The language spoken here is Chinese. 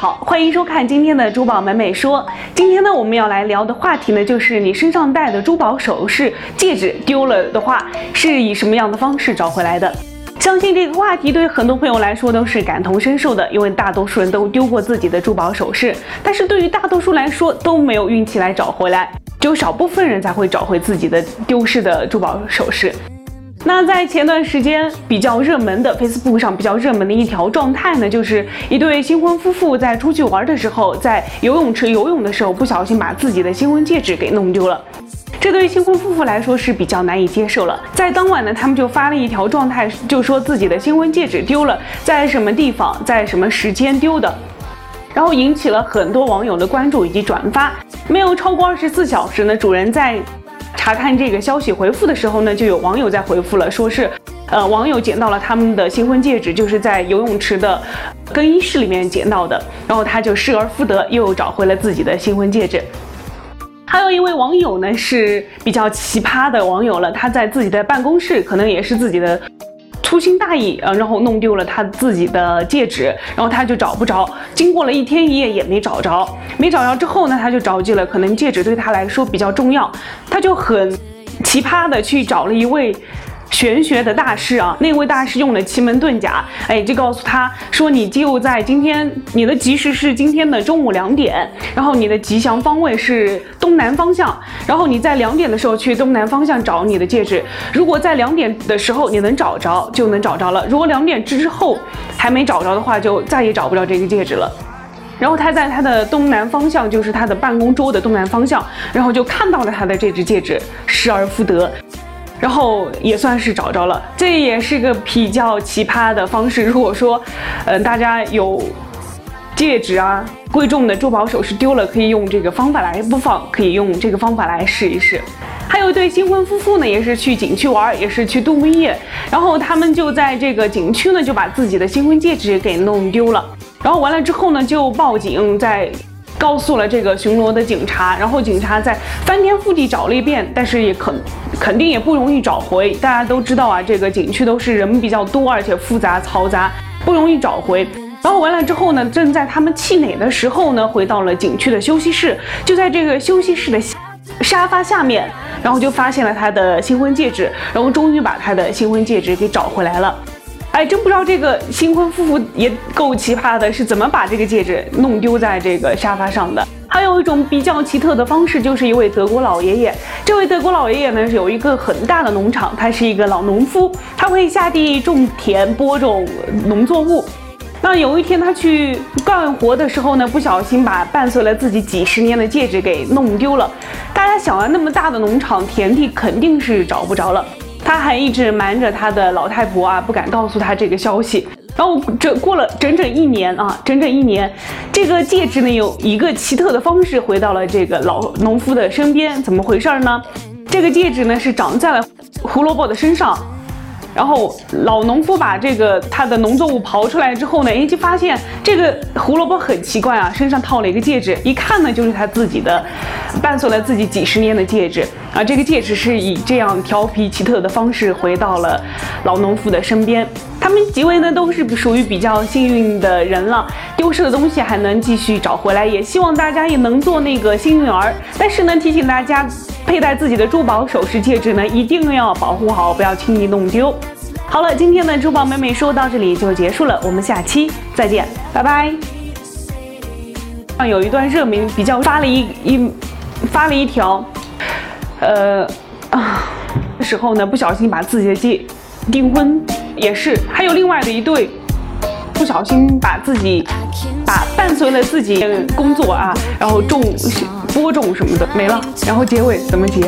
好，欢迎收看今天的珠宝美美说。今天呢，我们要来聊的话题呢，就是你身上戴的珠宝首饰、戒指丢了的话，是以什么样的方式找回来的？相信这个话题对很多朋友来说都是感同身受的，因为大多数人都丢过自己的珠宝首饰，但是对于大多数来说都没有运气来找回来，只有少部分人才会找回自己的丢失的珠宝首饰。那在前段时间比较热门的 Facebook 上比较热门的一条状态呢，就是一对新婚夫妇在出去玩的时候，在游泳池游泳的时候不小心把自己的新婚戒指给弄丢了。这对新婚夫妇来说是比较难以接受了。在当晚呢，他们就发了一条状态，就说自己的新婚戒指丢了，在什么地方，在什么时间丢的，然后引起了很多网友的关注以及转发。没有超过二十四小时呢，主人在。查看这个消息回复的时候呢，就有网友在回复了，说是，呃，网友捡到了他们的新婚戒指，就是在游泳池的更衣室里面捡到的，然后他就失而复得，又找回了自己的新婚戒指。还有一位网友呢是比较奇葩的网友了，他在自己的办公室，可能也是自己的。粗心大意啊，然后弄丢了他自己的戒指，然后他就找不着，经过了一天一夜也没找着，没找着之后呢，他就着急了，可能戒指对他来说比较重要，他就很奇葩的去找了一位。玄学的大师啊，那位大师用了奇门遁甲，哎，就告诉他说，你就在今天，你的吉时是今天的中午两点，然后你的吉祥方位是东南方向，然后你在两点的时候去东南方向找你的戒指，如果在两点的时候你能找着，就能找着了；如果两点之后还没找着的话，就再也找不着这个戒指了。然后他在他的东南方向，就是他的办公桌的东南方向，然后就看到了他的这只戒指，失而复得。然后也算是找着了，这也是个比较奇葩的方式。如果说，嗯，大家有戒指啊、贵重的珠宝首饰丢了，可以用这个方法来不妨可以用这个方法来试一试。还有一对新婚夫妇呢，也是去景区玩，也是去度蜜月，然后他们就在这个景区呢，就把自己的新婚戒指给弄丢了。然后完了之后呢，就报警，在告诉了这个巡逻的警察，然后警察在翻天覆地找了一遍，但是也可。肯定也不容易找回，大家都知道啊，这个景区都是人比较多，而且复杂嘈杂，不容易找回。然后完了之后呢，正在他们气馁的时候呢，回到了景区的休息室，就在这个休息室的沙发下面，然后就发现了他的新婚戒指，然后终于把他的新婚戒指给找回来了。哎，真不知道这个新婚夫妇也够奇葩的，是怎么把这个戒指弄丢在这个沙发上的？还有一种比较奇特的方式，就是一位德国老爷爷。这位德国老爷爷呢，有一个很大的农场，他是一个老农夫，他会下地种田、播种农作物。那有一天他去干活的时候呢，不小心把伴随了自己几十年的戒指给弄丢了。大家想啊，那么大的农场田地肯定是找不着了。他还一直瞒着他的老太婆啊，不敢告诉他这个消息。然后这过了整整一年啊，整整一年，这个戒指呢，有一个奇特的方式回到了这个老农夫的身边，怎么回事呢？这个戒指呢是长在了胡萝卜的身上。然后老农夫把这个他的农作物刨出来之后呢，哎，就发现这个胡萝卜很奇怪啊，身上套了一个戒指，一看呢就是他自己的，伴随了自己几十年的戒指啊。这个戒指是以这样调皮奇特的方式回到了老农夫的身边。他们几位呢都是属于比较幸运的人了，丢失的东西还能继续找回来，也希望大家也能做那个幸运儿。但是呢，提醒大家。佩戴自己的珠宝首饰戒指呢，一定要保护好，不要轻易弄丢。好了，今天的珠宝美美说到这里就结束了，我们下期再见，拜拜。上有一段热名比较发了一一发了一条，呃啊时候呢，不小心把自己的戒订婚也是，还有另外的一对，不小心把自己把伴随了自己工作啊，然后种。播种什么的没了，然后结尾怎么结？